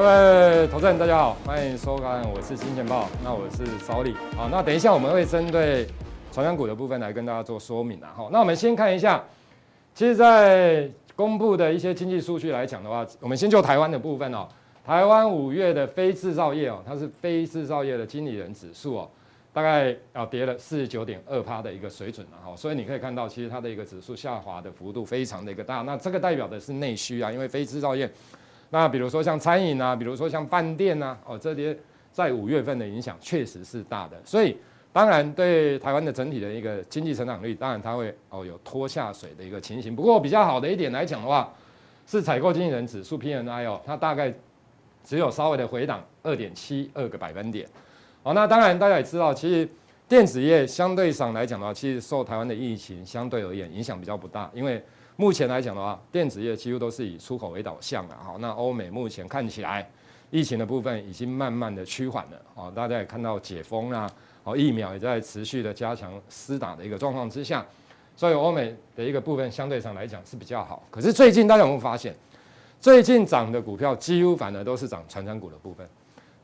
各位投资人，大家好，欢迎收看，我是金钱豹，那我是小李。好，那等一下我们会针对传产股的部分来跟大家做说明啊。好，那我们先看一下，其实，在公布的一些经济数据来讲的话，我们先就台湾的部分哦。台湾五月的非制造业哦，它是非制造业的经理人指数哦，大概啊跌了四十九点二趴的一个水准了哈。所以你可以看到，其实它的一个指数下滑的幅度非常的一个大。那这个代表的是内需啊，因为非制造业。那比如说像餐饮啊，比如说像饭店啊，哦，这些在五月份的影响确实是大的，所以当然对台湾的整体的一个经济成长率，当然它会哦有拖下水的一个情形。不过比较好的一点来讲的话，是采购经理人指数 PMI 哦，它大概只有稍微的回档二点七二个百分点。哦，那当然大家也知道，其实电子业相对上来讲的话，其实受台湾的疫情相对而言影响比较不大，因为。目前来讲的话，电子业几乎都是以出口为导向的。好，那欧美目前看起来，疫情的部分已经慢慢的趋缓了。哦，大家也看到解封啦，哦，疫苗也在持续的加强施打的一个状况之下，所以欧美的一个部分相对上来讲是比较好。可是最近大家有没有发现，最近涨的股票几乎反而都是涨传产股的部分，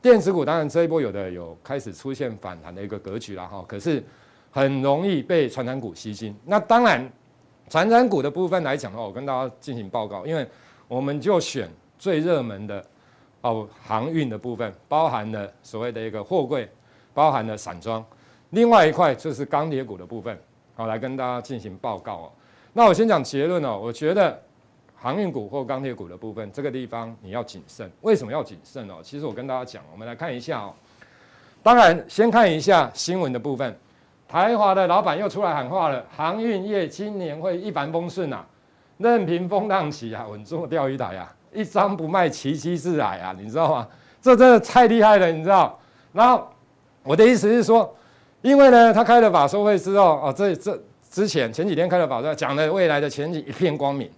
电子股当然这一波有的有开始出现反弹的一个格局了哈，可是很容易被传产股吸金。那当然。传产股的部分来讲的话，我跟大家进行报告，因为我们就选最热门的哦，航运的部分，包含了所谓的一个货柜，包含了散装，另外一块就是钢铁股的部分，好，来跟大家进行报告哦。那我先讲结论哦，我觉得航运股或钢铁股的部分，这个地方你要谨慎。为什么要谨慎哦？其实我跟大家讲，我们来看一下哦。当然，先看一下新闻的部分。台华的老板又出来喊话了，航运业今年会一帆风顺啊，任凭风浪起啊，稳坐钓鱼台啊，一张不卖，奇迹自来啊，你知道吗？这真的太厉害了，你知道？然后我的意思是说，因为呢，他开了法说会之后，哦，这这之前前几天开了法说，讲的未来的前景一片光明，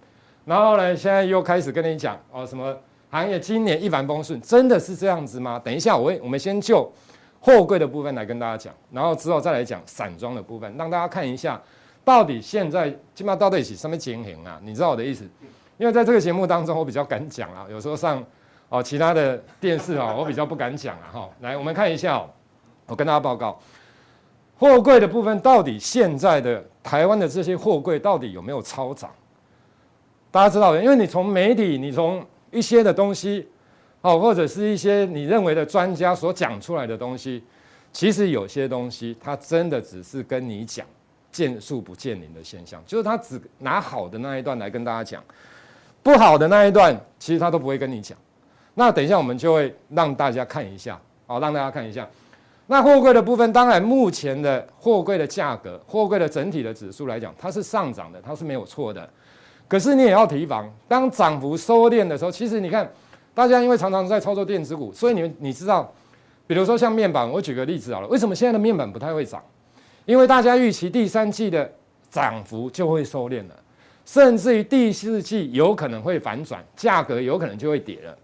然后呢，现在又开始跟你讲哦，什么行业今年一帆风顺，真的是这样子吗？等一下，我我们先就。货柜的部分来跟大家讲，然后之后再来讲散装的部分，让大家看一下到底现在基本上到底是什么情形啊？你知道我的意思？因为在这个节目当中，我比较敢讲啊，有时候上哦其他的电视啊，我比较不敢讲啊哈。来，我们看一下，我跟大家报告，货柜的部分到底现在的台湾的这些货柜到底有没有超涨？大家知道的，因为你从媒体，你从一些的东西。哦，或者是一些你认为的专家所讲出来的东西，其实有些东西它真的只是跟你讲见树不见林的现象，就是他只拿好的那一段来跟大家讲，不好的那一段其实他都不会跟你讲。那等一下我们就会让大家看一下，好，让大家看一下。那货柜的部分，当然目前的货柜的价格，货柜的整体的指数来讲，它是上涨的，它是没有错的。可是你也要提防，当涨幅收敛的时候，其实你看。大家因为常常在操作电子股，所以你们你知道，比如说像面板，我举个例子好了，为什么现在的面板不太会涨？因为大家预期第三季的涨幅就会收敛了，甚至于第四季有可能会反转，价格有可能就会跌了。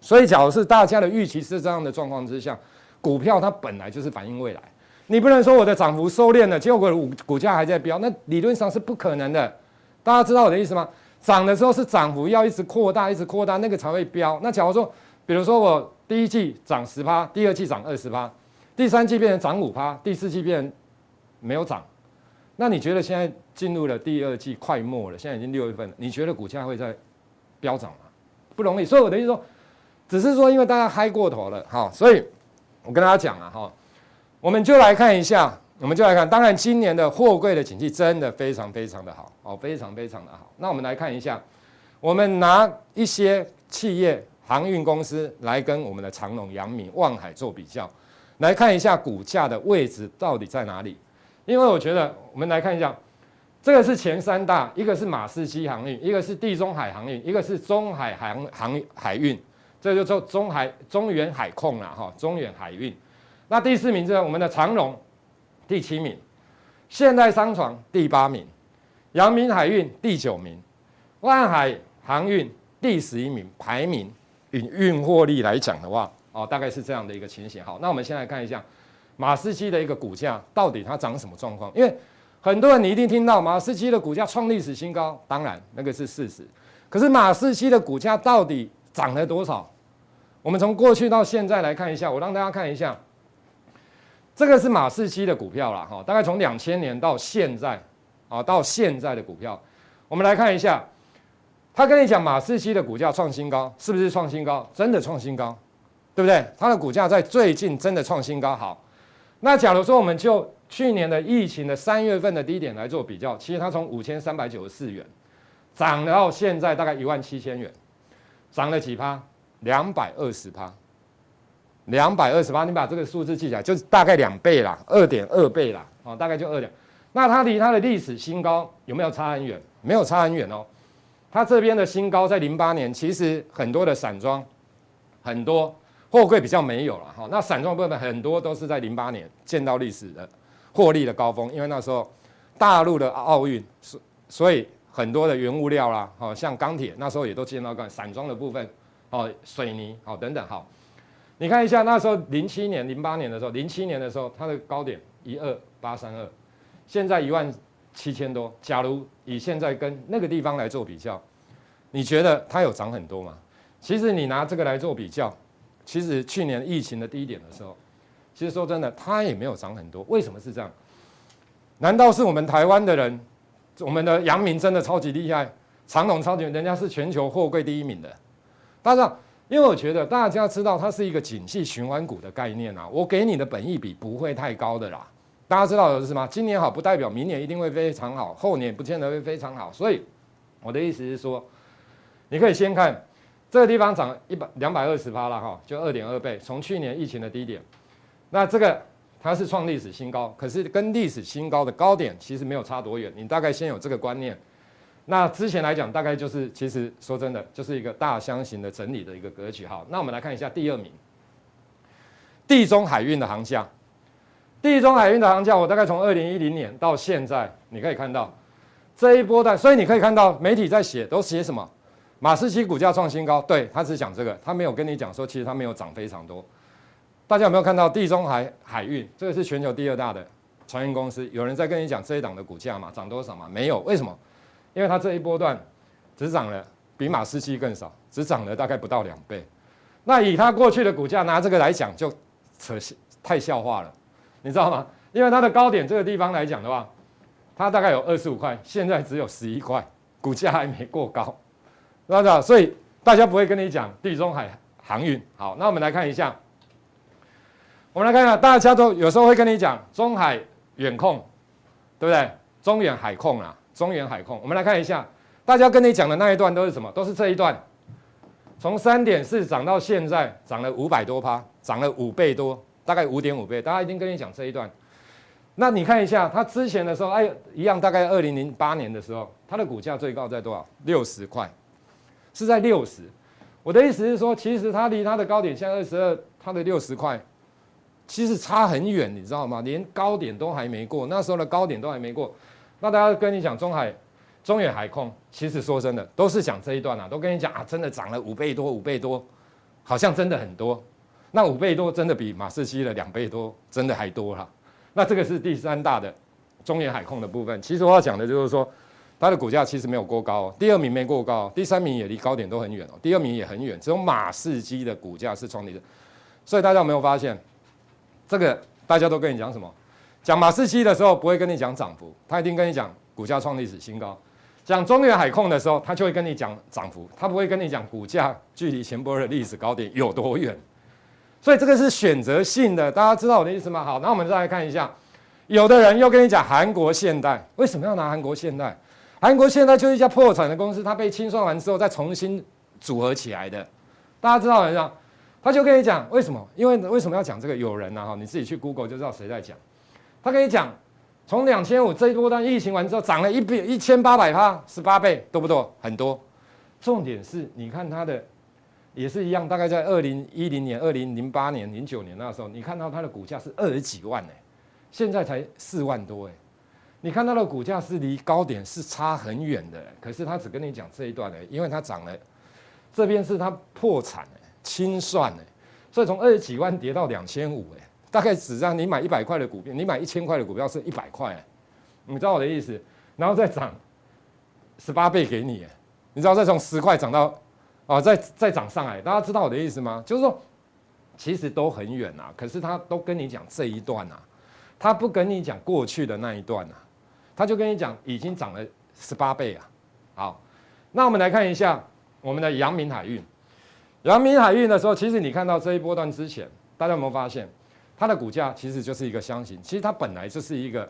所以，假如是大家的预期是这样的状况之下，股票它本来就是反映未来，你不能说我的涨幅收敛了，结果股股价还在飙，那理论上是不可能的。大家知道我的意思吗？涨的时候是涨幅要一直扩大，一直扩大，那个才会飙。那假如说，比如说我第一季涨十趴，第二季涨二十趴，第三季变成涨五趴，第四季变成没有涨，那你觉得现在进入了第二季快末了，现在已经六月份了，你觉得股价会再飙涨吗？不容易。所以我的意思说，只是说因为大家嗨过头了，哈，所以我跟大家讲啊，哈，我们就来看一下。我们就来看，当然今年的货柜的景气真的非常非常的好哦，非常非常的好。那我们来看一下，我们拿一些企业航运公司来跟我们的长隆、阳明、望海做比较，来看一下股价的位置到底在哪里。因为我觉得，我们来看一下，这个是前三大，一个是马士基航运，一个是地中海航运，一个是中海航航海运，这就叫中海中远海控了哈，中远海运。那第四名是我们的长隆。第七名，现代商船第八名，阳明海运第九名，万海航运第十一名。排名与运货力来讲的话，哦，大概是这样的一个情形。好，那我们先来看一下马士基的一个股价到底它涨什么状况？因为很多人你一定听到马士基的股价创历史新高，当然那个是事实。可是马士基的股价到底涨了多少？我们从过去到现在来看一下，我让大家看一下，这个是马士基的股票了，哈，大概从两千年到现在，啊，到现在的股票，我们来看一下，他跟你讲马士基的股价创新高，是不是创新高？真的创新高，对不对？它的股价在最近真的创新高。好，那假如说我们就去年的疫情的三月份的低点来做比较，其实它从五千三百九十四元涨到现在大概一万七千元，涨了几趴？两百二十趴，两百二十八，你把这个数字记起来，就是大概两倍啦，二点二倍啦，啊，大概就二点。那它离它的历史新高有没有差很远？没有差很远哦。它这边的新高在零八年，其实很多的散装，很多货柜比较没有了哈。那散装部分很多都是在零八年见到历史的获利的高峰，因为那时候大陆的奥运，所所以很多的原物料啦，好像钢铁那时候也都见到个散装的部分。哦，水泥好等等好，你看一下那时候零七年、零八年的时候，零七年的时候它的高点一二八三二，现在一万七千多。假如以现在跟那个地方来做比较，你觉得它有涨很多吗？其实你拿这个来做比较，其实去年疫情的低点的时候，其实说真的，它也没有涨很多。为什么是这样？难道是我们台湾的人，我们的阳明真的超级厉害，长荣超级，人家是全球货柜第一名的？大家，因为我觉得大家知道它是一个景气循环股的概念啊，我给你的本益比不会太高的啦。大家知道的是吗？今年好不代表明年一定会非常好，后年不见得会非常好。所以我的意思是说，你可以先看这个地方涨一百两百二十趴了哈，就二点二倍，从去年疫情的低点，那这个它是创历史新高，可是跟历史新高的高点其实没有差多远。你大概先有这个观念。那之前来讲，大概就是其实说真的，就是一个大箱型的整理的一个格局。好，那我们来看一下第二名，地中海运的航价。地中海运的航价，我大概从二零一零年到现在，你可以看到这一波段，所以你可以看到媒体在写，都写什么？马士基股价创新高，对，他只讲这个，他没有跟你讲说，其实他没有涨非常多。大家有没有看到地中海海运？这个是全球第二大的船运公司，有人在跟你讲这一档的股价吗？涨多少吗？没有，为什么？因为它这一波段只涨了比马士基更少，只涨了大概不到两倍。那以它过去的股价拿这个来讲，就扯太笑话了，你知道吗？因为它的高点这个地方来讲的话，它大概有二十五块，现在只有十一块，股价还没过高，知道？所以大家不会跟你讲地中海航运。好，那我们来看一下，我们来看一下，大家都有时候会跟你讲中海远控，对不对？中远海控啊。中远海控，我们来看一下，大家跟你讲的那一段都是什么？都是这一段，从三点四涨到现在涨了五百多趴，涨了五倍多，大概五点五倍。大家一定跟你讲这一段。那你看一下，它之前的时候，哎，一样，大概二零零八年的时候，它的股价最高在多少？六十块，是在六十。我的意思是说，其实它离它的高点现在二十二，它的六十块，其实差很远，你知道吗？连高点都还没过，那时候的高点都还没过。那大家跟你讲中海、中远海控，其实说真的，都是讲这一段啊，都跟你讲啊，真的涨了五倍多，五倍多，好像真的很多。那五倍多真的比马士基的两倍多，真的还多了。那这个是第三大的中远海控的部分。其实我要讲的就是说，它的股价其实没有过高，第二名没过高，第三名也离高点都很远哦，第二名也很远，只有马士基的股价是创历史。所以大家有没有发现，这个大家都跟你讲什么？讲马士基的时候不会跟你讲涨幅，他一定跟你讲股价创历史新高。讲中远海控的时候，他就会跟你讲涨幅，他不会跟你讲股价距离前波的历史高点有多远。所以这个是选择性的，大家知道我的意思吗？好，那我们再来看一下，有的人又跟你讲韩国现代，为什么要拿韩国现代？韩国现代就是一家破产的公司，它被清算完之后再重新组合起来的。大家知道没有？他就跟你讲为什么？因为为什么要讲这个？有人呢、啊、哈，你自己去 Google 就知道谁在讲。他跟你讲，从两千五这一波段疫情完之后，涨了一倍一千八百趴，十八倍，多不多？很多。重点是，你看它的也是一样，大概在二零一零年、二零零八年、零九年那时候，你看到它的股价是二十几万哎，现在才四万多哎。你看它的股价是离高点是差很远的，可是他只跟你讲这一段哎，因为它涨了，这边是它破产哎，清算哎，所以从二十几万跌到两千五哎。大概只让你买一百块的股票，你买一千块的股票是一百块，你知道我的意思？然后再涨十八倍给你，你知道再从十块涨到啊，再再涨上来，大家知道我的意思吗？就是说，其实都很远啊，可是他都跟你讲这一段啊，他不跟你讲过去的那一段啊，他就跟你讲已经涨了十八倍啊。好，那我们来看一下我们的阳明海运。阳明海运的时候，其实你看到这一波段之前，大家有没有发现，它的股价其实就是一个箱型，其实它本来就是一个。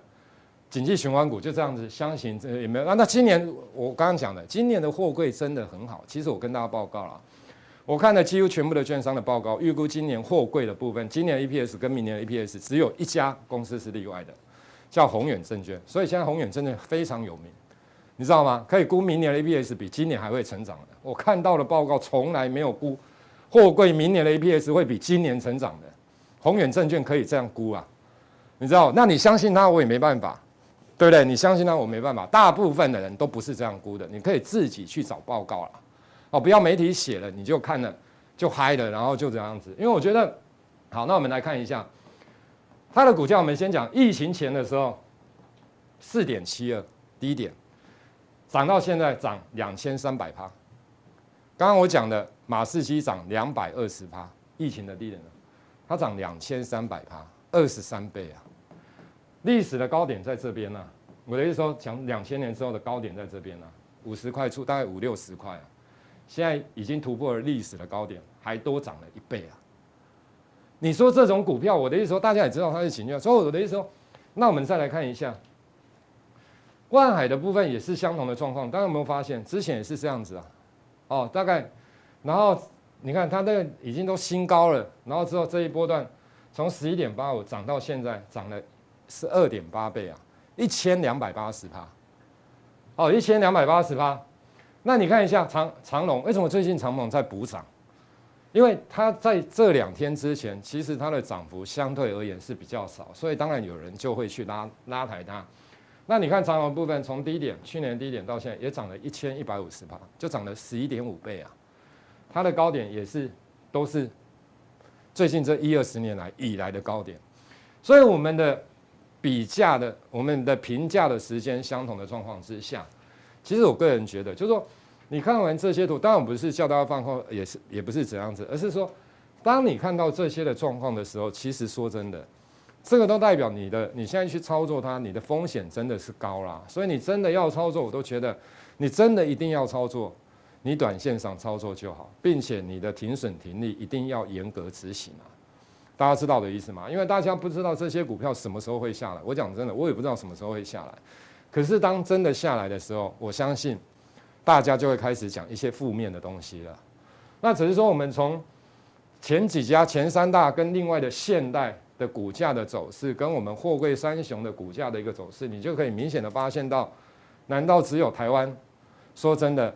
景气循环股就这样子，箱型这也没有那。那今年我刚刚讲的，今年的货柜真的很好。其实我跟大家报告了，我看了几乎全部的券商的报告，预估今年货柜的部分，今年 EPS 跟明年 EPS 只有一家公司是例外的，叫宏远证券。所以现在宏远证券非常有名，你知道吗？可以估明年的 EPS 比今年还会成长的。我看到的报告从来没有估货柜明年的 EPS 会比今年成长的。宏远证券可以这样估啊，你知道？那你相信他，我也没办法。对不对？你相信他，我没办法。大部分的人都不是这样估的，你可以自己去找报告了。哦，不要媒体写了你就看了就嗨了，然后就这样子。因为我觉得，好，那我们来看一下它的股价。我们先讲疫情前的时候，四点七二低点，涨到现在涨两千三百趴。刚刚我讲的马士基涨两百二十趴，疫情的低点呢，它涨两千三百趴，二十三倍啊。历史的高点在这边呢、啊，我的意思说，讲两千年之后的高点在这边呢、啊，五十块出，大概五六十块啊，现在已经突破了历史的高点，还多涨了一倍啊！你说这种股票，我的意思说，大家也知道它是情绪，所以我的意思说，那我们再来看一下，万海的部分也是相同的状况，大家有没有发现，之前也是这样子啊？哦，大概，然后你看它那个已经都新高了，然后之后这一波段从十一点八五涨到现在涨了。是二点八倍啊，一千两百八十趴，哦，一千两百八十趴。那你看一下长长龙，为什么最近长龙在补涨？因为它在这两天之前，其实它的涨幅相对而言是比较少，所以当然有人就会去拉拉抬它。那你看长龙部分，从低点去年低点到现在也涨了一千一百五十趴，就涨了十一点五倍啊。它的高点也是都是最近这一二十年来以来的高点，所以我们的。比价的，我们的评价的时间相同的状况之下，其实我个人觉得，就是说，你看完这些图，当然我不是叫大家放空，也是也不是怎样子，而是说，当你看到这些的状况的时候，其实说真的，这个都代表你的你现在去操作它，你的风险真的是高啦。所以你真的要操作，我都觉得你真的一定要操作，你短线上操作就好，并且你的停损停利一定要严格执行啊。大家知道的意思吗？因为大家不知道这些股票什么时候会下来。我讲真的，我也不知道什么时候会下来。可是当真的下来的时候，我相信大家就会开始讲一些负面的东西了。那只是说，我们从前几家前三大跟另外的现代的股价的走势，跟我们货柜三雄的股价的一个走势，你就可以明显的发现到，难道只有台湾？说真的，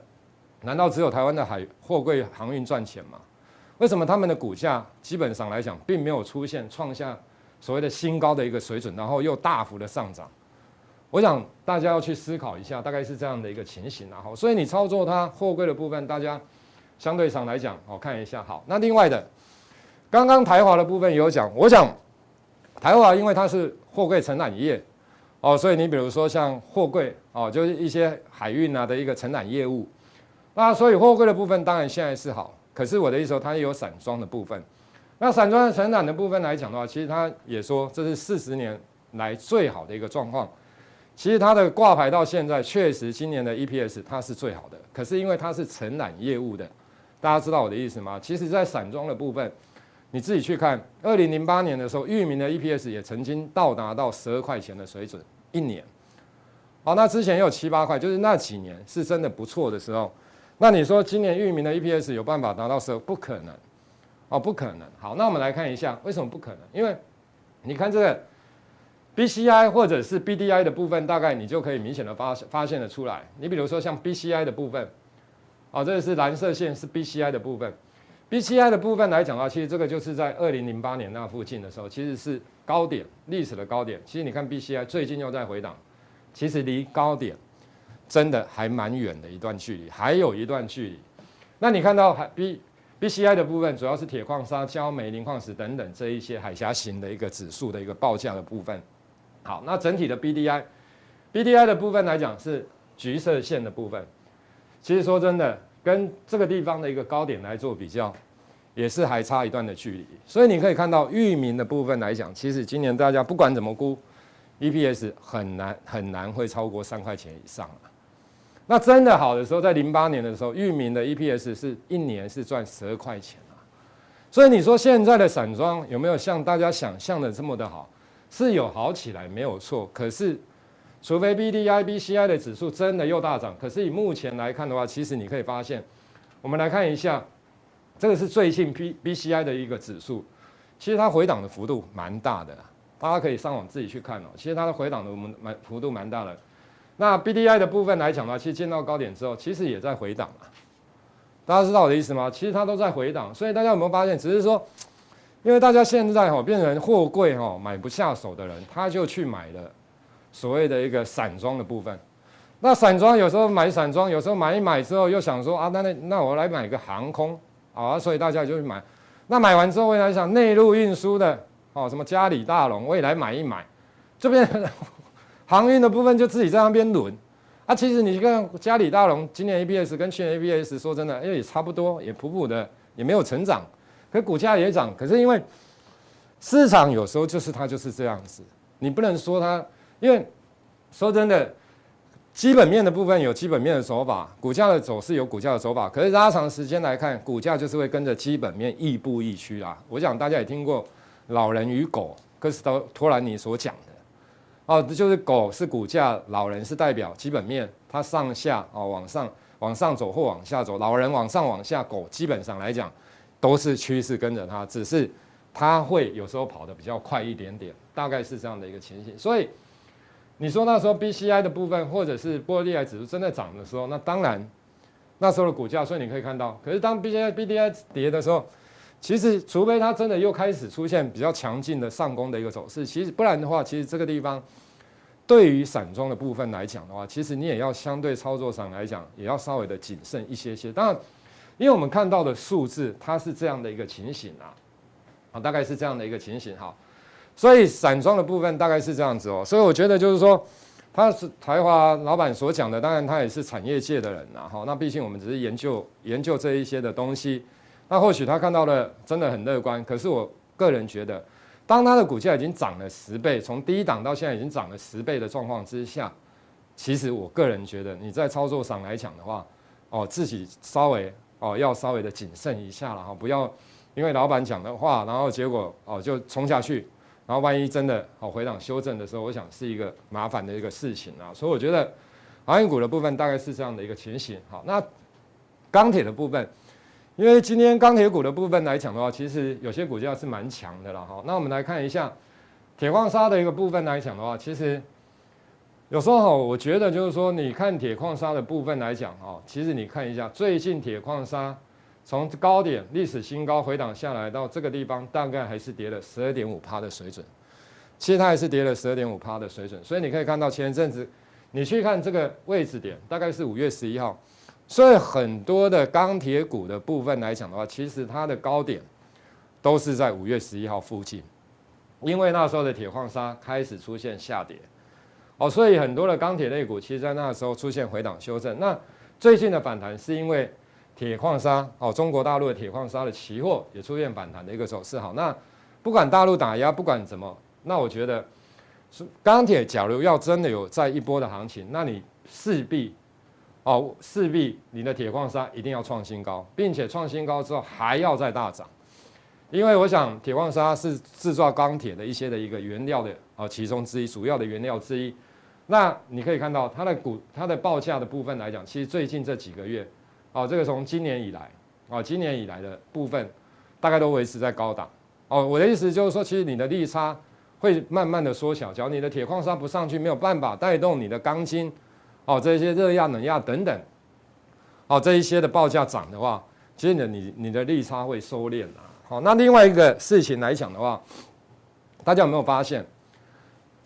难道只有台湾的海货柜航运赚钱吗？为什么他们的股价基本上来讲，并没有出现创下所谓的新高的一个水准，然后又大幅的上涨？我想大家要去思考一下，大概是这样的一个情形啊。好，所以你操作它货柜的部分，大家相对上来讲，我看一下。好，那另外的，刚刚台华的部分也有讲，我想台华因为它是货柜承揽业哦，所以你比如说像货柜哦，就是一些海运啊的一个承揽业务，那所以货柜的部分当然现在是好。可是我的意思说，它也有散装的部分。那散装的承揽的部分来讲的话，其实它也说这是四十年来最好的一个状况。其实它的挂牌到现在，确实今年的 EPS 它是最好的。可是因为它是承揽业务的，大家知道我的意思吗？其实，在散装的部分，你自己去看，二零零八年的时候，裕民的 EPS 也曾经到达到十二块钱的水准一年。好，那之前也有七八块，就是那几年是真的不错的时候。那你说今年域名的 EPS 有办法达到十？不可能，哦，不可能。好，那我们来看一下为什么不可能？因为你看这个 BCI 或者是 BDI 的部分，大概你就可以明显的发发现的出来。你比如说像 BCI 的部分，哦，这个是蓝色线是 BCI 的部分。BCI 的部分来讲的话，其实这个就是在二零零八年那附近的时候，其实是高点，历史的高点。其实你看 BCI 最近又在回档，其实离高点。真的还蛮远的一段距离，还有一段距离。那你看到海 B B C I 的部分，主要是铁矿砂、焦煤、磷矿石等等这一些海峡型的一个指数的一个报价的部分。好，那整体的 B D I，B D I 的部分来讲是橘色线的部分。其实说真的跟这个地方的一个高点来做比较，也是还差一段的距离。所以你可以看到域名的部分来讲，其实今年大家不管怎么估，EPS 很难很难会超过三块钱以上了。那真的好的时候，在零八年的时候，域名的 EPS 是一年是赚十二块钱啊。所以你说现在的散装有没有像大家想象的这么的好？是有好起来没有错，可是除非 BDI、BCI 的指数真的又大涨，可是以目前来看的话，其实你可以发现，我们来看一下，这个是最近 B BCI 的一个指数，其实它回档的幅度蛮大的，大家可以上网自己去看哦。其实它的回档的我们蛮幅度蛮大的。那 BDI 的部分来讲的话，其实见到高点之后，其实也在回档啊。大家知道我的意思吗？其实它都在回档，所以大家有没有发现？只是说，因为大家现在哈变成货柜哈买不下手的人，他就去买了所谓的一个散装的部分。那散装有时候买散装，有时候买一买之后又想说啊，那那那我来买个航空啊，所以大家就去买。那买完之后，我来想内陆运输的哦，什么嘉里大龙，我也来买一买，这边。航运的部分就自己在那边轮，啊，其实你看嘉里大龙今年 ABS 跟去年 ABS 说真的，哎，也差不多，也普普的，也没有成长，可股价也涨。可是因为市场有时候就是它就是这样子，你不能说它，因为说真的，基本面的部分有基本面的走法，股价的走势有股价的走法。可是拉长时间来看，股价就是会跟着基本面亦步亦趋啦。我想大家也听过老人与狗，哥斯托托兰尼所讲的。哦，就是狗是股价，老人是代表基本面，它上下哦往上往上走或往下走，老人往上往下，狗基本上来讲都是趋势跟着它，只是它会有时候跑得比较快一点点，大概是这样的一个情形。所以你说那时候 BCI 的部分或者是波罗的海指数正在涨的时候，那当然那时候的股价，所以你可以看到，可是当 BCI、BDI 跌的时候，其实除非它真的又开始出现比较强劲的上攻的一个走势，其实不然的话，其实这个地方。对于散装的部分来讲的话，其实你也要相对操作上来讲，也要稍微的谨慎一些些。当然，因为我们看到的数字，它是这样的一个情形啊，啊，大概是这样的一个情形哈。所以散装的部分大概是这样子哦。所以我觉得就是说，他是台华老板所讲的，当然他也是产业界的人呐哈。那毕竟我们只是研究研究这一些的东西，那或许他看到的真的很乐观，可是我个人觉得。当它的股价已经涨了十倍，从低档到现在已经涨了十倍的状况之下，其实我个人觉得你在操作上来讲的话，哦，自己稍微哦要稍微的谨慎一下了哈，不要因为老板讲的话，然后结果哦就冲下去，然后万一真的哦回档修正的时候，我想是一个麻烦的一个事情啊，所以我觉得航运股的部分大概是这样的一个情形。好，那钢铁的部分。因为今天钢铁股的部分来讲的话，其实有些股价是蛮强的了哈。那我们来看一下铁矿砂的一个部分来讲的话，其实有时候，我觉得就是说，你看铁矿砂的部分来讲哈，其实你看一下最近铁矿砂从高点历史新高回档下来到这个地方，大概还是跌了十二点五趴的水准。其实它还是跌了十二点五趴的水准，所以你可以看到前一阵子你去看这个位置点，大概是五月十一号。所以很多的钢铁股的部分来讲的话，其实它的高点都是在五月十一号附近，因为那时候的铁矿砂开始出现下跌，哦，所以很多的钢铁类股其实在那时候出现回档修正。那最近的反弹是因为铁矿砂哦，中国大陆的铁矿砂的期货也出现反弹的一个走势。好，那不管大陆打压，不管怎么，那我觉得是钢铁，假如要真的有再一波的行情，那你势必。哦，势必你的铁矿砂一定要创新高，并且创新高之后还要再大涨，因为我想铁矿砂是制造钢铁的一些的一个原料的啊其中之一，主要的原料之一。那你可以看到它的股、它的报价的部分来讲，其实最近这几个月，哦，这个从今年以来，哦，今年以来的部分大概都维持在高档。哦，我的意思就是说，其实你的利差会慢慢的缩小，只要你的铁矿砂不上去，没有办法带动你的钢筋。哦，这些热压、冷压等等，哦，这一些的报价涨的话，其实呢，你你的利差会收敛啊。好，那另外一个事情来讲的话，大家有没有发现，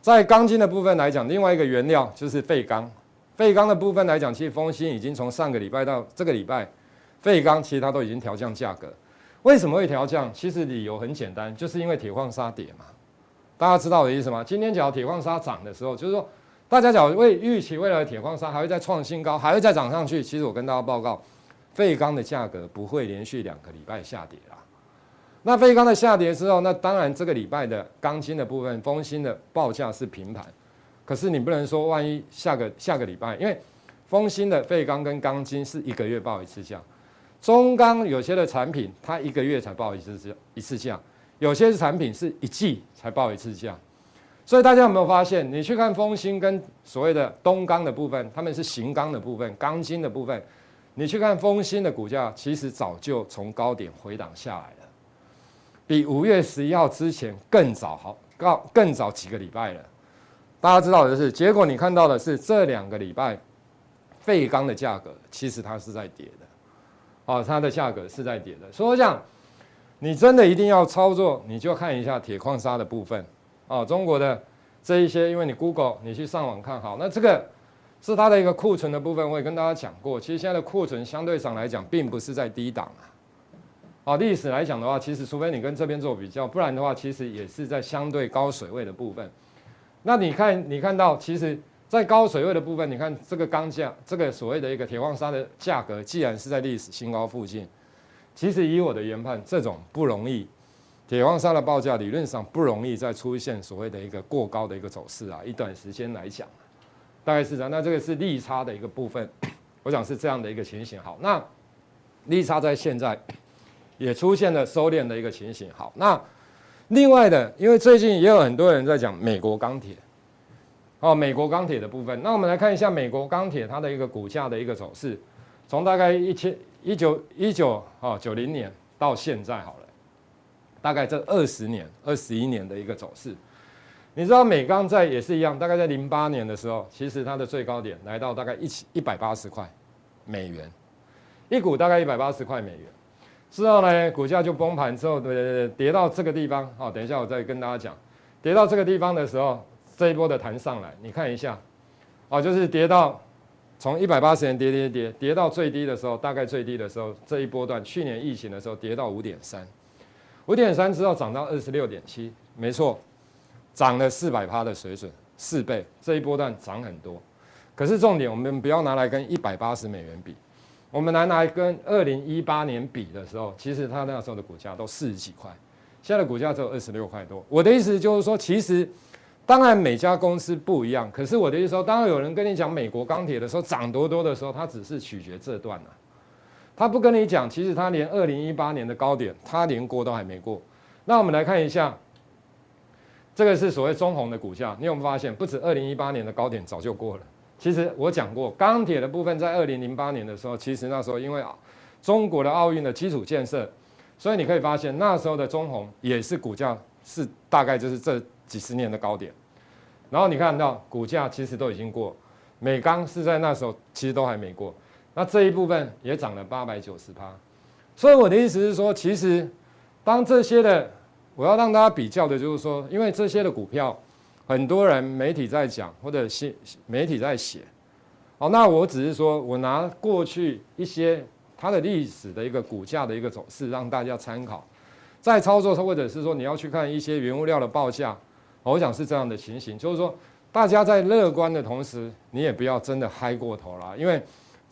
在钢筋的部分来讲，另外一个原料就是废钢。废钢的部分来讲，其实丰兴已经从上个礼拜到这个礼拜，废钢其实它都已经调降价格。为什么会调降？其实理由很简单，就是因为铁矿砂跌嘛。大家知道我的意思吗？今天只要铁矿砂涨的时候，就是说。大家讲为预期未来的铁矿砂还会再创新高，还会再涨上去。其实我跟大家报告，废钢的价格不会连续两个礼拜下跌啦。那废钢的下跌之后，那当然这个礼拜的钢筋的部分，丰兴的报价是平盘。可是你不能说万一下个下个礼拜，因为丰兴的废钢跟钢筋是一个月报一次价，中钢有些的产品它一个月才报一次价一次价，有些产品是一季才报一次价。所以大家有没有发现，你去看丰兴跟所谓的东钢的部分，他们是型钢的部分，钢筋的部分，你去看丰兴的股价，其实早就从高点回档下来了，比五月十一号之前更早好高更早几个礼拜了。大家知道的是，结果你看到的是这两个礼拜废钢的价格，其实它是在跌的，哦，它的价格是在跌的。所以我想，你真的一定要操作，你就看一下铁矿砂的部分，哦，中国的这一些，因为你 Google，你去上网看好，那这个是它的一个库存的部分。我也跟大家讲过，其实现在的库存相对上来讲，并不是在低档啊。哦，历史来讲的话，其实除非你跟这边做比较，不然的话，其实也是在相对高水位的部分。那你看，你看到，其实，在高水位的部分，你看这个钢价，这个所谓的一个铁矿砂的价格，既然是在历史新高附近，其实以我的研判，这种不容易，铁矿砂的报价理论上不容易再出现所谓的一个过高的一个走势啊。一段时间来讲，大概是这样。那这个是利差的一个部分，我想是这样的一个情形。好，那利差在现在也出现了收敛的一个情形。好，那。另外的，因为最近也有很多人在讲美国钢铁，哦，美国钢铁的部分，那我们来看一下美国钢铁它的一个股价的一个走势，从大概一千一九一九哦九零年到现在好了，大概这二十年二十一年的一个走势，你知道美钢在也是一样，大概在零八年的时候，其实它的最高点来到大概一起一百八十块美元，一股大概一百八十块美元。之后呢，股价就崩盘之后，对对对，跌到这个地方。好，等一下我再跟大家讲，跌到这个地方的时候，这一波的弹上来，你看一下，哦，就是跌到从一百八十元跌跌跌跌到最低的时候，大概最低的时候这一波段，去年疫情的时候跌到五点三，五点三之后涨到二十六点七，没错，涨了四百趴的水准，四倍，这一波段涨很多。可是重点，我们不要拿来跟一百八十美元比。我们来拿跟二零一八年比的时候，其实它那时候的股价都四十几块，现在的股价只有二十六块多。我的意思就是说，其实当然每家公司不一样，可是我的意思说，当有人跟你讲美国钢铁的时候涨多多的时候，它只是取决这段啊，他不跟你讲，其实他连二零一八年的高点，他连过都还没过。那我们来看一下，这个是所谓中红的股价，你有没有发现，不止二零一八年的高点早就过了。其实我讲过，钢铁的部分在二零零八年的时候，其实那时候因为中国的奥运的基础建设，所以你可以发现那时候的中红也是股价是大概就是这几十年的高点。然后你看到股价其实都已经过，美钢是在那时候其实都还没过，那这一部分也涨了八百九十趴。所以我的意思是说，其实当这些的我要让大家比较的就是说，因为这些的股票。很多人媒体在讲，或者新媒体在写，哦，那我只是说我拿过去一些它的历史的一个股价的一个走势，让大家参考，在操作或者是说你要去看一些原物料的报价，我想是这样的情形，就是说大家在乐观的同时，你也不要真的嗨过头了，因为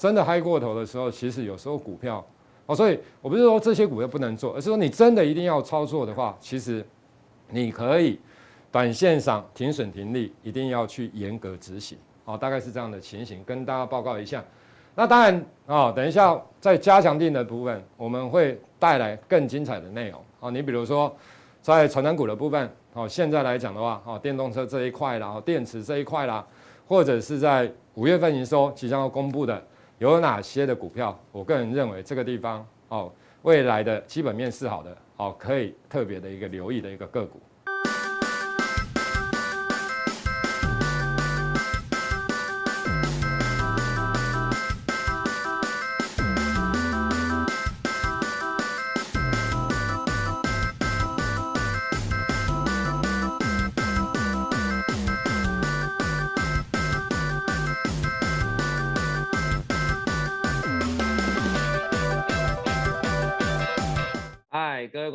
真的嗨过头的时候，其实有时候股票，哦，所以我不是说这些股票不能做，而是说你真的一定要操作的话，其实你可以。短线上停损停利一定要去严格执行，好，大概是这样的情形，跟大家报告一下。那当然啊，等一下在加强定的部分，我们会带来更精彩的内容。好，你比如说在传产股的部分，好，现在来讲的话，好，电动车这一块啦，电池这一块啦，或者是在五月份营收即将要公布的有哪些的股票，我个人认为这个地方哦，未来的基本面是好的，哦，可以特别的一个留意的一个个股。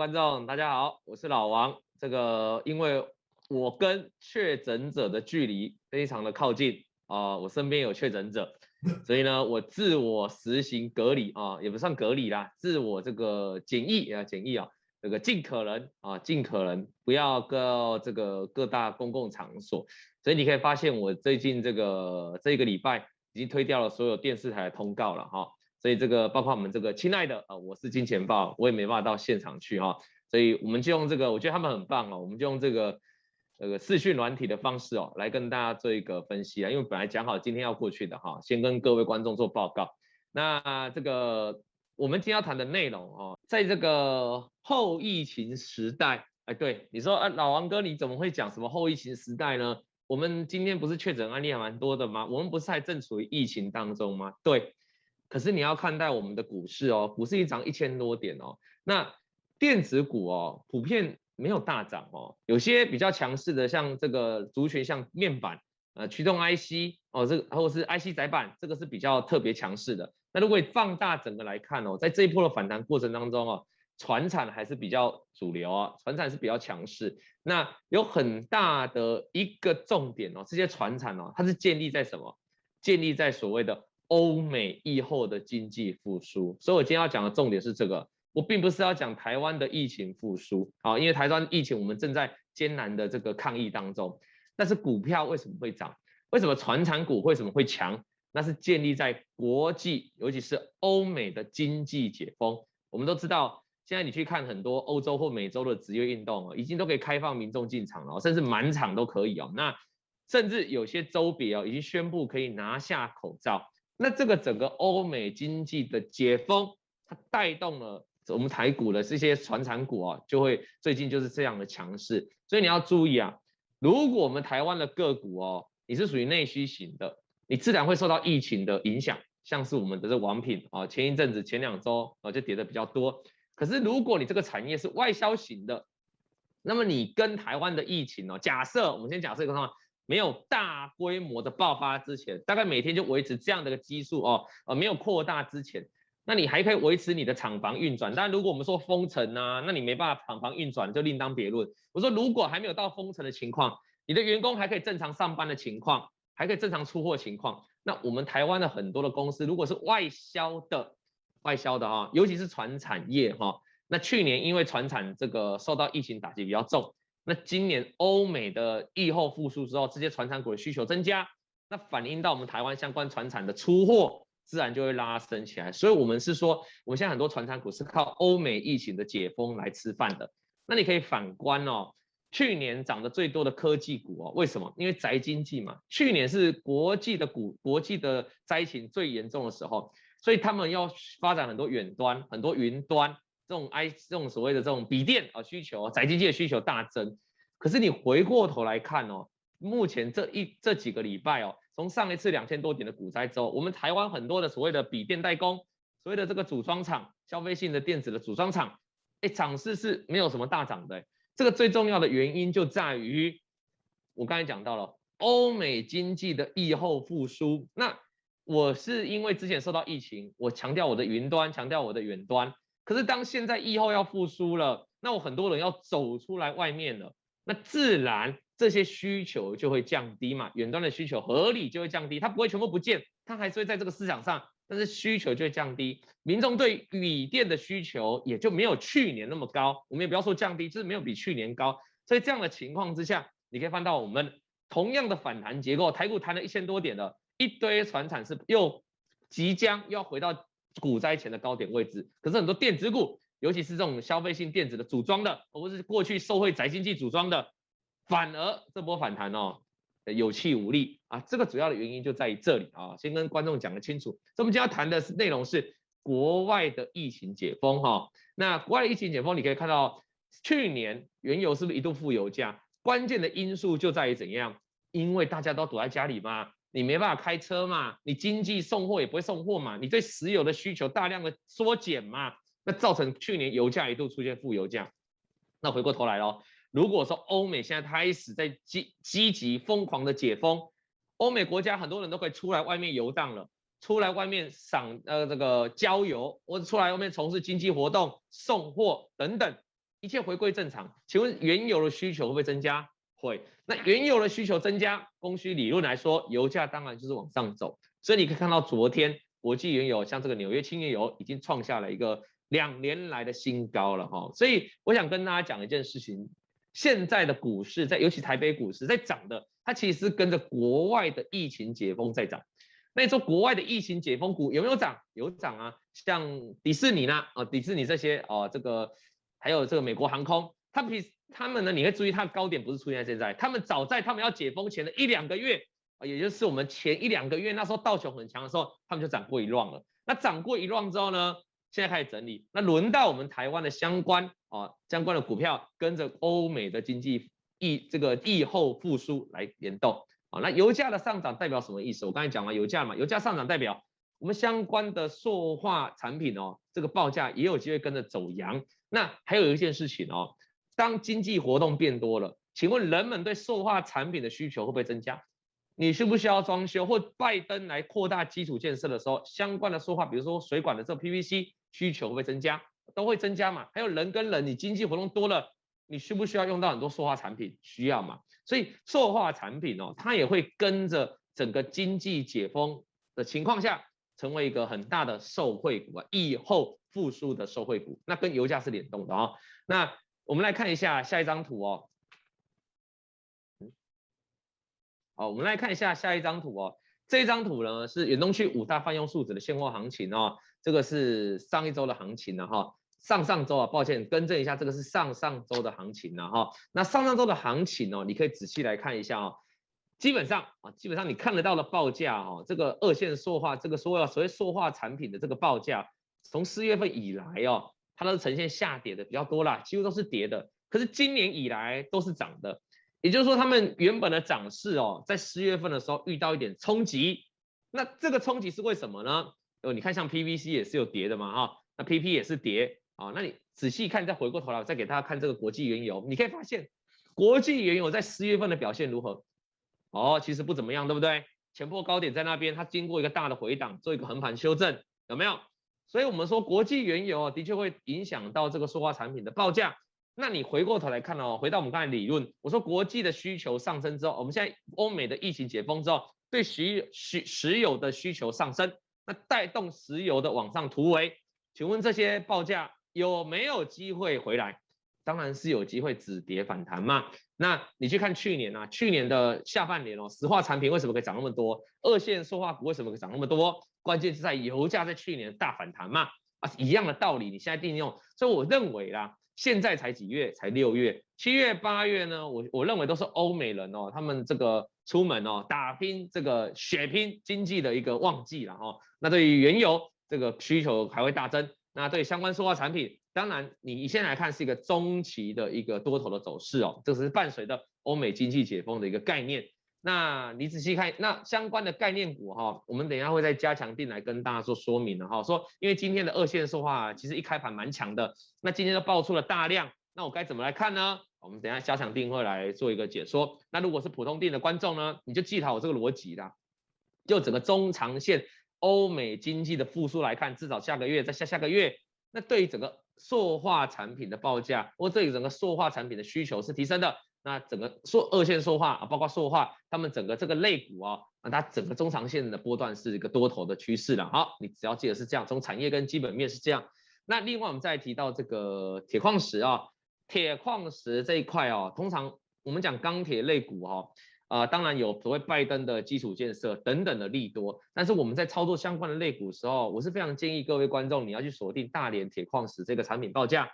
观众，大家好，我是老王。这个因为我跟确诊者的距离非常的靠近，啊、呃，我身边有确诊者，所以呢，我自我实行隔离啊、呃，也不算隔离啦，自我这个检疫啊，检疫啊，这个尽可能啊，尽可能不要到这个各大公共场所。所以你可以发现，我最近这个这一个礼拜已经推掉了所有电视台的通告了哈。所以这个包括我们这个亲爱的啊，我是金钱豹，我也没办法到现场去哈。所以我们就用这个，我觉得他们很棒哦，我们就用这个。这个视讯软体的方式哦，来跟大家做一个分析啊，因为本来讲好今天要过去的哈，先跟各位观众做报告。那这个我们今天要谈的内容哦，在这个后疫情时代，哎，对，你说啊，老王哥你怎么会讲什么后疫情时代呢？我们今天不是确诊案例还蛮多的吗？我们不是还正处于疫情当中吗？对，可是你要看待我们的股市哦，股市一涨一千多点哦，那电子股哦，普遍。没有大涨哦，有些比较强势的，像这个族群，像面板，呃，驱动 IC 哦，这个或者是 IC 载板，这个是比较特别强势的。那如果放大整个来看哦，在这一波的反弹过程当中哦，船产还是比较主流啊，船产是比较强势。那有很大的一个重点哦，这些船产哦，它是建立在什么？建立在所谓的欧美疫后的经济复苏。所以我今天要讲的重点是这个。我并不是要讲台湾的疫情复苏啊，因为台湾疫情我们正在艰难的这个抗疫当中。但是股票为什么会涨？为什么传产股为什么会强？那是建立在国际，尤其是欧美的经济解封。我们都知道，现在你去看很多欧洲或美洲的职业运动已经都可以开放民众进场了，甚至满场都可以哦。那甚至有些州别哦，已经宣布可以拿下口罩。那这个整个欧美经济的解封，它带动了。我们台股的这些传产股啊，就会最近就是这样的强势，所以你要注意啊，如果我们台湾的个股哦，你是属于内需型的，你自然会受到疫情的影响，像是我们的这王品啊，前一阵子前两周啊就跌的比较多。可是如果你这个产业是外销型的，那么你跟台湾的疫情哦，假设我们先假设一个状况，没有大规模的爆发之前，大概每天就维持这样的一个基数哦，呃，没有扩大之前。那你还可以维持你的厂房运转，但如果我们说封城啊，那你没办法厂房运转，就另当别论。我说如果还没有到封城的情况，你的员工还可以正常上班的情况，还可以正常出货情况，那我们台湾的很多的公司，如果是外销的，外销的哈，尤其是船产业哈，那去年因为船产这个受到疫情打击比较重，那今年欧美的疫后复苏之后，这些传产股的需求增加，那反映到我们台湾相关传产的出货。自然就会拉升起来，所以我们是说，我们现在很多传产股是靠欧美疫情的解封来吃饭的。那你可以反观哦，去年涨得最多的科技股哦，为什么？因为宅经济嘛，去年是国际的股，国际的灾情最严重的时候，所以他们要发展很多远端、很多云端这种 I 这种所谓的这种笔电啊需求，宅经济的需求大增。可是你回过头来看哦，目前这一这几个礼拜哦。从上一次两千多点的股灾之后，我们台湾很多的所谓的笔电代工，所谓的这个组装厂，消费性的电子的组装厂，哎，涨势是没有什么大涨的。这个最重要的原因就在于，我刚才讲到了欧美经济的疫后复苏。那我是因为之前受到疫情，我强调我的云端，强调我的远端。可是当现在疫后要复苏了，那我很多人要走出来外面了，那自然。这些需求就会降低嘛，远端的需求合理就会降低，它不会全部不见，它还是会在这个市场上，但是需求就会降低，民众对笔电的需求也就没有去年那么高，我们也不要说降低，就是没有比去年高，所以这样的情况之下，你可以看到我们同样的反弹结构，台股弹了一千多点的一堆传产是又即将要回到股灾前的高点位置，可是很多电子股，尤其是这种消费性电子的组装的，或是过去受惠宅经济组装的。反而这波反弹哦，有气无力啊！这个主要的原因就在于这里啊，先跟观众讲得清楚。所以我们今天要谈的是内容是国外的疫情解封哈。那国外的疫情解封，你可以看到去年原油是不是一度负油价？关键的因素就在于怎样？因为大家都躲在家里嘛，你没办法开车嘛，你经济送货也不会送货嘛，你对石油的需求大量的缩减嘛，那造成去年油价一度出现负油价。那回过头来喽。如果说欧美现在开始在积积极疯狂的解封，欧美国家很多人都可以出来外面游荡了，出来外面赏呃这个郊游，或者出来外面从事经济活动、送货等等，一切回归正常。请问原油的需求会不会增加？会。那原油的需求增加，供需理论来说，油价当然就是往上走。所以你可以看到，昨天国际原油像这个纽约轻原油已经创下了一个两年来的新高了哈。所以我想跟大家讲一件事情，现在的股市在，尤其台北股市在涨的，它其实跟着国外的疫情解封在涨。那你说国外的疫情解封股有没有涨？有涨啊，像迪士尼呢，啊，迪士尼这些哦，这个还有这个美国航空，它比。他们呢，你会注意，它的高点不是出现在现在，他们早在他们要解封前的一两个月，也就是我们前一两个月那时候道琼很强的时候，他们就涨过一浪了。那涨过一浪之后呢，现在开始整理，那轮到我们台湾的相关啊相关的股票跟着欧美的经济疫这个疫后复苏来联动啊。那油价的上涨代表什么意思？我刚才讲完油价嘛，油价上涨代表我们相关的塑化产品哦，这个报价也有机会跟着走扬。那还有一件事情哦。当经济活动变多了，请问人们对塑化产品的需求会不会增加？你需不需要装修？或拜登来扩大基础建设的时候，相关的塑化，比如说水管的这 PVC 需求会不会增加？都会增加嘛？还有人跟人，你经济活动多了，你需不需要用到很多塑化产品？需要嘛？所以塑化产品哦，它也会跟着整个经济解封的情况下，成为一个很大的受惠股啊，疫后复苏的受惠股。那跟油价是联动的啊、那。我们来看一下下一张图哦。好，我们来看一下下一张图哦。这张图呢是远东区五大泛用树脂的现货行情哦。这个是上一周的行情了哈。上上周啊，抱歉，更正一下，这个是上上周的行情了哈。那上上周的行情哦，你可以仔细来看一下哦。基本上啊，基本上你看得到的报价哦，这个二线塑化，这个所谓所谓塑化产品的这个报价，从四月份以来哦。它都是呈现下跌的比较多啦，几乎都是跌的。可是今年以来都是涨的，也就是说，他们原本的涨势哦，在十月份的时候遇到一点冲击。那这个冲击是为什么呢？哦，你看像 PVC 也是有跌的嘛，哈，那 PP 也是跌啊。那你仔细看，再回过头来，我再给大家看这个国际原油，你可以发现国际原油在十月份的表现如何？哦，其实不怎么样，对不对？前波高点在那边，它经过一个大的回档，做一个横盘修正，有没有？所以，我们说国际原油啊，的确会影响到这个塑化产品的报价。那你回过头来看哦，回到我们刚才理论，我说国际的需求上升之后，我们现在欧美的疫情解封之后，对石石石油的需求上升，那带动石油的往上突围。请问这些报价有没有机会回来？当然是有机会止跌反弹嘛。那你去看去年啊，去年的下半年哦，石化产品为什么可以涨那么多？二线塑化股为什么可以涨那么多？关键是在油价在去年大反弹嘛，啊，一样的道理，你现在定用，所以我认为啦，现在才几月，才六月、七月、八月呢，我我认为都是欧美人哦，他们这个出门哦，打拼这个血拼经济的一个旺季了哈。那对于原油这个需求还会大增，那对相关塑化产品，当然你现在来看是一个中期的一个多头的走势哦，这是伴随着欧美经济解封的一个概念。那你仔细看，那相关的概念股哈，我们等一下会再加强定来跟大家做说明的哈。说因为今天的二线塑化其实一开盘蛮强的，那今天都爆出了大量，那我该怎么来看呢？我们等一下加强定会来做一个解说。那如果是普通定的观众呢，你就记好我这个逻辑啦。就整个中长线欧美经济的复苏来看，至少下个月再下下个月，那对于整个塑化产品的报价，或对于整个塑化产品的需求是提升的。那整个说二线说话啊，包括说话，他们整个这个类股啊，那它整个中长线的波段是一个多头的趋势了。好，你只要记得是这样，从产业跟基本面是这样。那另外我们再提到这个铁矿石啊，铁矿石这一块哦，通常我们讲钢铁类股哈，啊，当然有所谓拜登的基础建设等等的利多，但是我们在操作相关的类股的时候，我是非常建议各位观众你要去锁定大连铁矿石这个产品报价。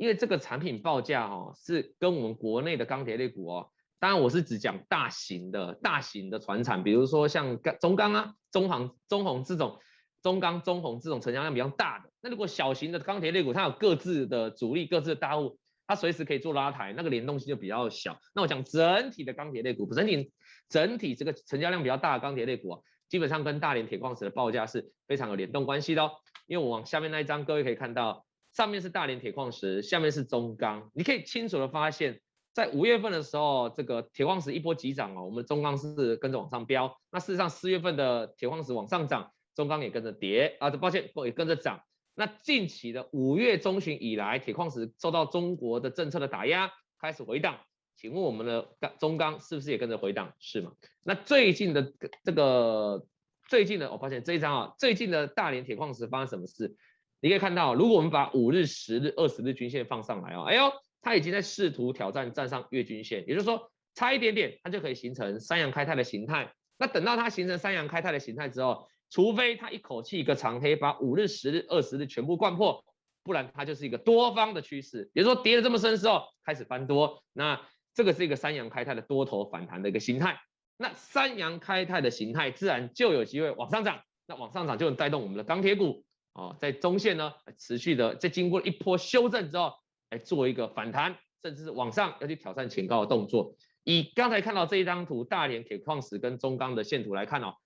因为这个产品报价哈是跟我们国内的钢铁类股哦，当然我是只讲大型的、大型的船产，比如说像中钢啊、中航、中鸿这种中钢、中鸿这种成交量比较大的。那如果小型的钢铁类股，它有各自的主力、各自的大户，它随时可以做拉抬，那个联动性就比较小。那我讲整体的钢铁类股，整体整体这个成交量比较大的钢铁类股啊，基本上跟大连铁矿石的报价是非常有联动关系的哦。因为我往下面那一张，各位可以看到。上面是大连铁矿石，下面是中钢，你可以清楚的发现，在五月份的时候，这个铁矿石一波急涨哦，我们中钢是跟着往上飙。那事实上四月份的铁矿石往上涨，中钢也跟着跌啊，抱歉，也跟着涨。那近期的五月中旬以来，铁矿石受到中国的政策的打压，开始回档。请问我们的中钢是不是也跟着回档？是吗？那最近的这个最近的，我发现这一张啊，最近的大连铁矿石发生什么事？你可以看到，如果我们把五日、十日、二十日均线放上来哦，哎呦，它已经在试图挑战站上月均线，也就是说差一点点，它就可以形成三阳开泰的形态。那等到它形成三阳开泰的形态之后，除非它一口气一个长黑把五日、十日、二十日全部灌破，不然它就是一个多方的趋势。也就是说跌得这么深之后开始翻多，那这个是一个三阳开泰的多头反弹的一个形态。那三阳开泰的形态自然就有机会往上涨，那往上涨就能带动我们的钢铁股。哦，在中线呢，持续的在经过一波修正之后，来做一个反弹，甚至是往上要去挑战前高的动作。以刚才看到这一张图，大连铁矿石跟中钢的线图来看哦，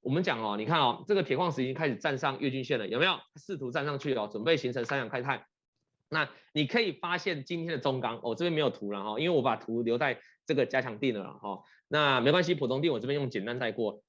我们讲哦，你看哦，这个铁矿石已经开始站上月均线了，有没有？试图站上去哦，准备形成三阳开泰。那你可以发现今天的中钢，哦，这边没有图了哈，因为我把图留在这个加强地了哈。那没关系，普通地我这边用简单带过。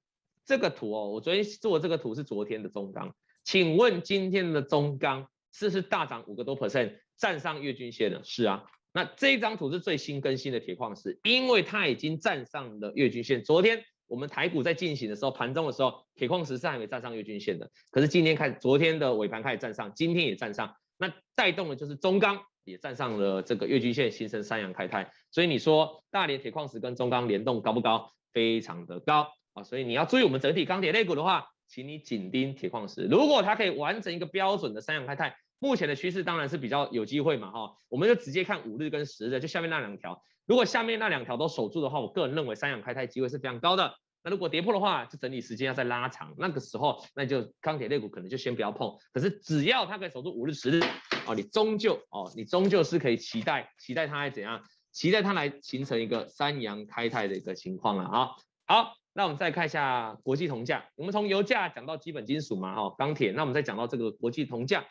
这个图哦，我昨天做的这个图是昨天的中钢。请问今天的中钢是不是大涨五个多 percent，站上月均线了？是啊，那这张图是最新更新的铁矿石，因为它已经站上了月均线。昨天我们台股在进行的时候，盘中的时候，铁矿石是还没站上月均线的。可是今天开，昨天的尾盘开始站上，今天也站上，那带动的就是中钢也站上了这个月均线，形成三阳开泰。所以你说大连铁矿石跟中钢联动高不高？非常的高啊！所以你要注意我们整体钢铁类股的话。请你紧盯铁矿石，如果它可以完成一个标准的三阳开泰，目前的趋势当然是比较有机会嘛哈，我们就直接看五日跟十日，就下面那两条，如果下面那两条都守住的话，我个人认为三阳开泰机会是非常高的。那如果跌破的话，就整理时间要再拉长，那个时候那就钢铁类股可能就先不要碰。可是只要它可以守住五日、十日，哦，你终究哦，你终究是可以期待期待它来怎样，期待它来形成一个三阳开泰的一个情况了啊。好。那我们再看一下国际铜价，我们从油价讲到基本金属嘛，哈，钢铁，那我们再讲到这个国际铜价，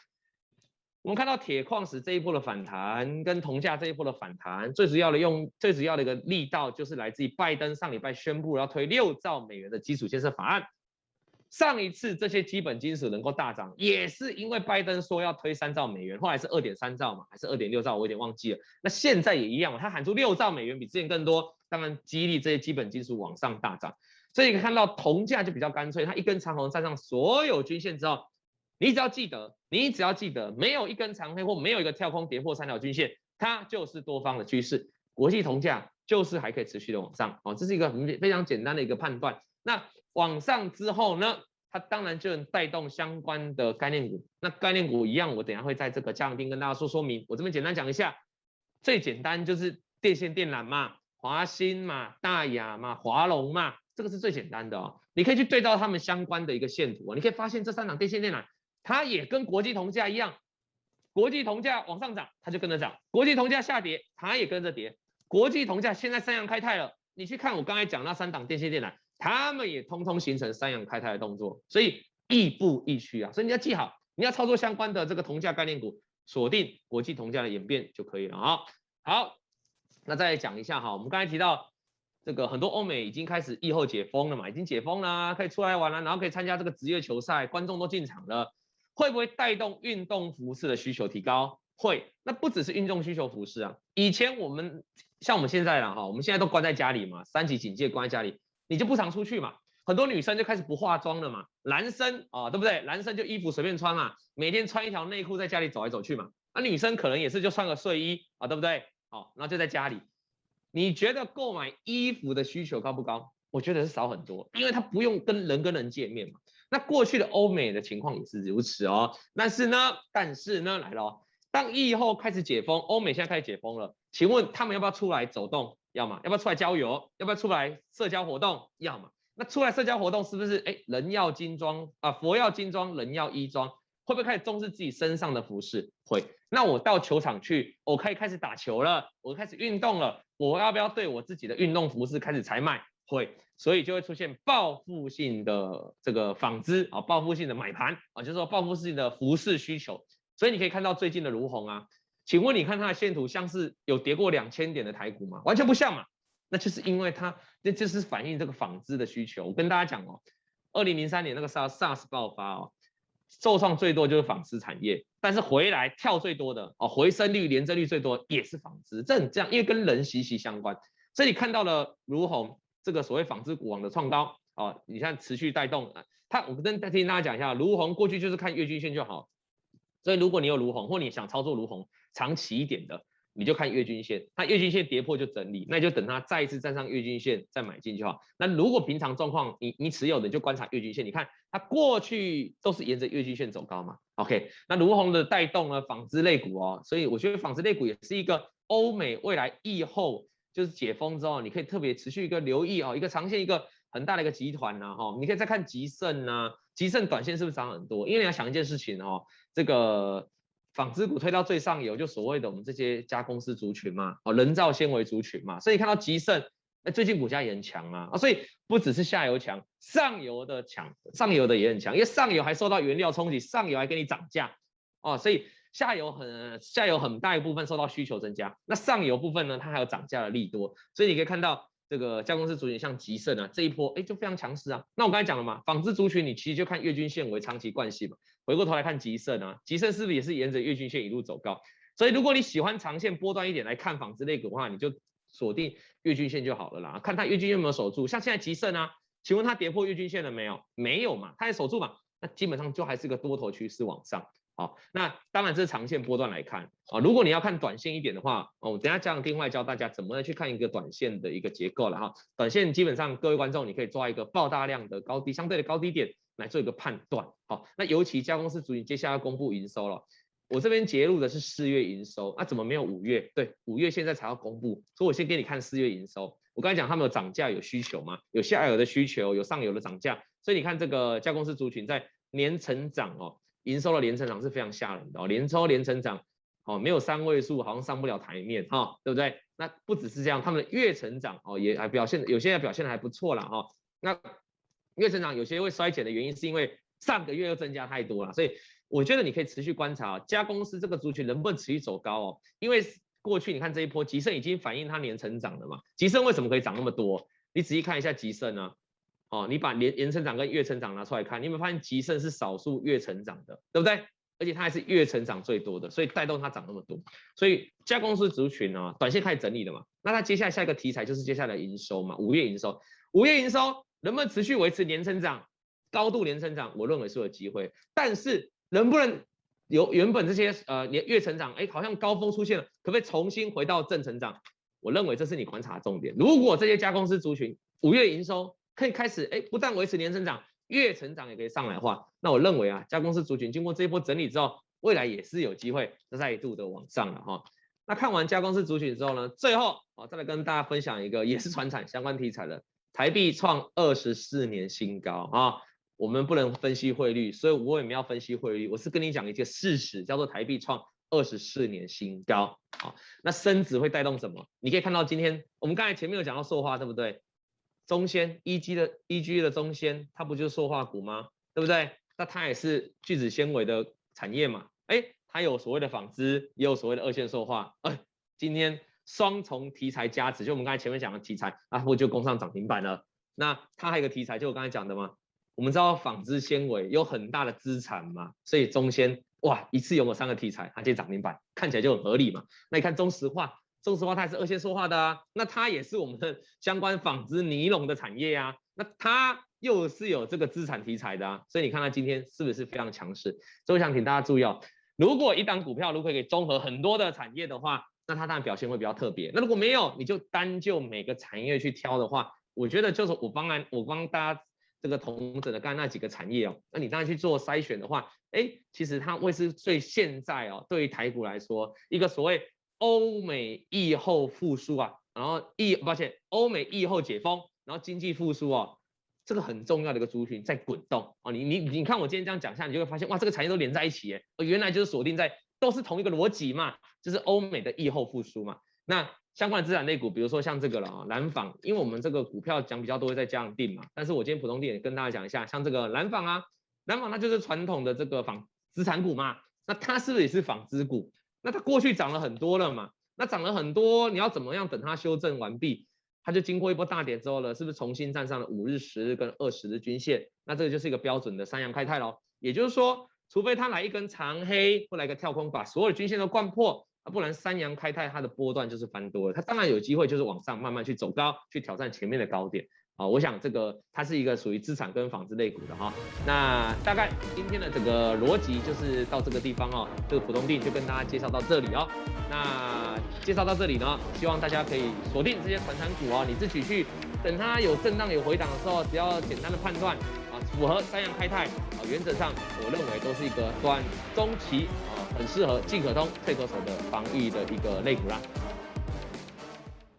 我们看到铁矿石这一波的反弹，跟铜价这一波的反弹，最主要的用最主要的一个力道就是来自于拜登上礼拜宣布要推六兆美元的基础建设法案。上一次这些基本金属能够大涨，也是因为拜登说要推三兆美元，后来是二点三兆嘛，还是二点六兆，我有点忘记了。那现在也一样嘛，他喊出六兆美元，比之前更多，当然激励这些基本金属往上大涨。所以你看到铜价就比较干脆，它一根长红站上所有均线之后，你只要记得，你只要记得，没有一根长黑或没有一个跳空跌破三条均线，它就是多方的趋势。国际铜价就是还可以持续的往上哦，这是一个很非常简单的一个判断。那往上之后呢，它当然就能带动相关的概念股。那概念股一样，我等下会在这个加强錠跟大家说说明。我这边简单讲一下，最简单就是电线电缆嘛，华新嘛，大亚嘛，华龙嘛。这个是最简单的哦，你可以去对照他们相关的一个线图啊，你可以发现这三档电线电缆，它也跟国际铜价一样，国际铜价往上涨，它就跟着涨；国际铜价下跌，它也跟着跌。国际铜价现在三阳开泰了，你去看我刚才讲那三档电线电缆，它们也通通形成三阳开泰的动作，所以亦步亦趋啊。所以你要记好，你要操作相关的这个铜价概念股，锁定国际铜价的演变就可以了啊。好，那再讲一下哈，我们刚才提到。这个很多欧美已经开始疫后解封了嘛，已经解封了，可以出来玩了，然后可以参加这个职业球赛，观众都进场了，会不会带动运动服饰的需求提高？会，那不只是运动需求服饰啊，以前我们像我们现在了哈，我们现在都关在家里嘛，三级警戒关在家里，你就不常出去嘛，很多女生就开始不化妆了嘛，男生啊，对不对？男生就衣服随便穿嘛，每天穿一条内裤在家里走来走去嘛，那女生可能也是就穿个睡衣啊，对不对？好，然后就在家里。你觉得购买衣服的需求高不高？我觉得是少很多，因为它不用跟人跟人见面嘛。那过去的欧美的情况也是如此哦。但是呢，但是呢，来了哦，当疫后开始解封，欧美现在开始解封了，请问他们要不要出来走动？要么？要不要出来郊游？要不要出来社交活动？要么？那出来社交活动是不是？哎，人要金装啊，佛要金装，人要衣装。会不会开始重视自己身上的服饰？会。那我到球场去，我可以开始打球了，我开始运动了，我要不要对我自己的运动服饰开始采买？会。所以就会出现报复性的这个纺织啊，报复性的买盘啊，就是说报复性的服饰需求。所以你可以看到最近的如虹啊，请问你看它的线图像是有跌过两千点的台股吗？完全不像嘛。那就是因为它，那就是反映这个纺织的需求。我跟大家讲哦，二零零三年那个 SARS SARS 爆发哦。受创最多就是纺织产业，但是回来跳最多的哦，回升率、连增率最多也是纺织，这很这样，因为跟人息息相关。所以看到了如虹这个所谓纺织股王的创高哦，你看持续带动啊。他。我跟再听大家讲一下，如虹过去就是看月均线就好，所以如果你有如虹或你想操作如虹长期一点的。你就看月均线，它月均线跌破就整理，那就等它再一次站上月均线再买进就好。那如果平常状况，你你持有的就观察月均线，你看它过去都是沿着月均线走高嘛。OK，那儒鸿的带动了，纺织类股哦，所以我觉得纺织类股也是一个欧美未来疫后就是解封之后，你可以特别持续一个留意哦，一个长线一个很大的一个集团呐哈。你可以再看集盛呐，集盛短线是不是涨很多？因为你要想一件事情哦，这个。纺织股推到最上游，就所谓的我们这些加工司族群嘛，哦，人造纤维族群嘛，所以看到吉盛，哎，最近股价也很强啊，啊，所以不只是下游强，上游的强，上游的也很强，因为上游还受到原料冲击，上游还给你涨价，哦，所以下游很下游很大一部分受到需求增加，那上游部分呢，它还有涨价的利多，所以你可以看到。这个加工司族群像吉盛啊，这一波哎就非常强势啊。那我刚才讲了嘛，纺织族群你其实就看月均线为长期惯性嘛。回过头来看集盛啊，集盛是不是也是沿着月均线一路走高？所以如果你喜欢长线波段一点来看纺织类股的话，你就锁定月均线就好了啦。看它月均线有没有守住，像现在集盛啊，请问它跌破月均线了没有？没有嘛，它也守住嘛，那基本上就还是个多头趋势往上。好，那当然这是长线波段来看啊。如果你要看短线一点的话，哦，我等下这样另外教大家怎么来去看一个短线的一个结构了哈。短线基本上各位观众，你可以抓一个爆大量的高低相对的高低点来做一个判断。好，那尤其加工司族群接下来要公布营收了，我这边截录的是四月营收，那怎么没有五月？对，五月现在才要公布，所以我先给你看四月营收。我刚才讲他们有涨价有需求嘛？有下游的需求，有上游的涨价，所以你看这个加工司族群在年成长哦。营收的年成长是非常吓人的哦，年收年成长，哦，没有三位数好像上不了台面哈、哦，对不对？那不只是这样，他们的月成长哦也还表现，有些表现的还不错了哈、那月成长有些会衰减的原因是因为上个月又增加太多了，所以我觉得你可以持续观察加工司这个族群能不能持续走高哦，因为过去你看这一波吉盛已经反映它年成长了嘛，吉盛为什么可以涨那么多？你仔细看一下吉盛呢？哦，你把年年成长跟月成长拿出来看，你有没有发现吉盛是少数月成长的，对不对？而且它还是月成长最多的，所以带动它涨那么多。所以加工司族群呢，短线开始整理了嘛，那它接下来下一个题材就是接下来营收嘛，五月营收，五月营收能不能持续维持年成长，高度年成长，我认为是有机会。但是能不能由原本这些呃年月成长，哎，好像高峰出现了，可不可以重新回到正成长？我认为这是你观察重点。如果这些加工司族群五月营收，可以开始，哎，不但维持年成长，月成长也可以上来的话，那我认为啊，加工司族群经过这一波整理之后，未来也是有机会再度的往上了哈。那看完加工司族群之后呢，最后啊，再来跟大家分享一个也是传产相关题材的，台币创二十四年新高啊。我们不能分析汇率，所以我也没有分析汇率，我是跟你讲一个事实，叫做台币创二十四年新高啊。那升值会带动什么？你可以看到今天我们刚才前面有讲到塑化，对不对？中纤一 G 的一 G 的中纤，它不就是塑化股吗？对不对？那它也是聚酯纤维的产业嘛？哎，它有所谓的纺织，也有所谓的二线塑化。哎，今天双重题材加持，就我们刚才前面讲的题材，啊，我就攻上涨停板了。那它还有一个题材，就我刚才讲的嘛。我们知道纺织纤维有很大的资产嘛，所以中纤哇，一次拥有三个题材，它接涨停板，看起来就很合理嘛。那你看中石化。中石化它也是二线说话的啊，那它也是我们的相关纺织尼龙的产业啊，那它又是有这个资产题材的啊，所以你看它今天是不是非常强势？所以我想请大家注意哦，如果一档股票如果可以综合很多的产业的话，那它当然表现会比较特别。那如果没有，你就单就每个产业去挑的话，我觉得就是我帮来我帮大家这个统整的刚才那几个产业哦，那你当然去做筛选的话，哎，其实它会是最现在哦，对于台股来说一个所谓。欧美疫后复苏啊，然后疫，抱歉，欧美疫后解封，然后经济复苏哦，这个很重要的一个族群在滚动啊。你你你看我今天这样讲下，你就会发现哇，这个产业都连在一起耶，原来就是锁定在都是同一个逻辑嘛，就是欧美的疫后复苏嘛。那相关的资产类股，比如说像这个了啊，蓝纺，因为我们这个股票讲比较多会在这样定嘛，但是我今天普通店也跟大家讲一下，像这个蓝纺啊，蓝纺它就是传统的这个纺资产股嘛，那它是不是也是纺织股？那它过去涨了很多了嘛，那涨了很多，你要怎么样等它修正完毕？它就经过一波大跌之后呢，是不是重新站上了五日、十日跟二十日均线？那这个就是一个标准的三阳开泰喽。也就是说，除非它来一根长黑或来个跳空，把所有的均线都灌破啊，不然三阳开泰它的波段就是翻多了，它当然有机会就是往上慢慢去走高，去挑战前面的高点。啊，我想这个它是一个属于资产跟纺织类股的哈。那大概今天的这个逻辑就是到这个地方哦，这个普通錠就跟大家介绍到这里哦。那介绍到这里呢，希望大家可以锁定这些传产股哦，你自己去等它有震荡有回档的时候，只要简单的判断，符合三阳开泰啊，原则上我认为都是一个短中期啊，很适合进可通退可守的防御的一个肋骨啦。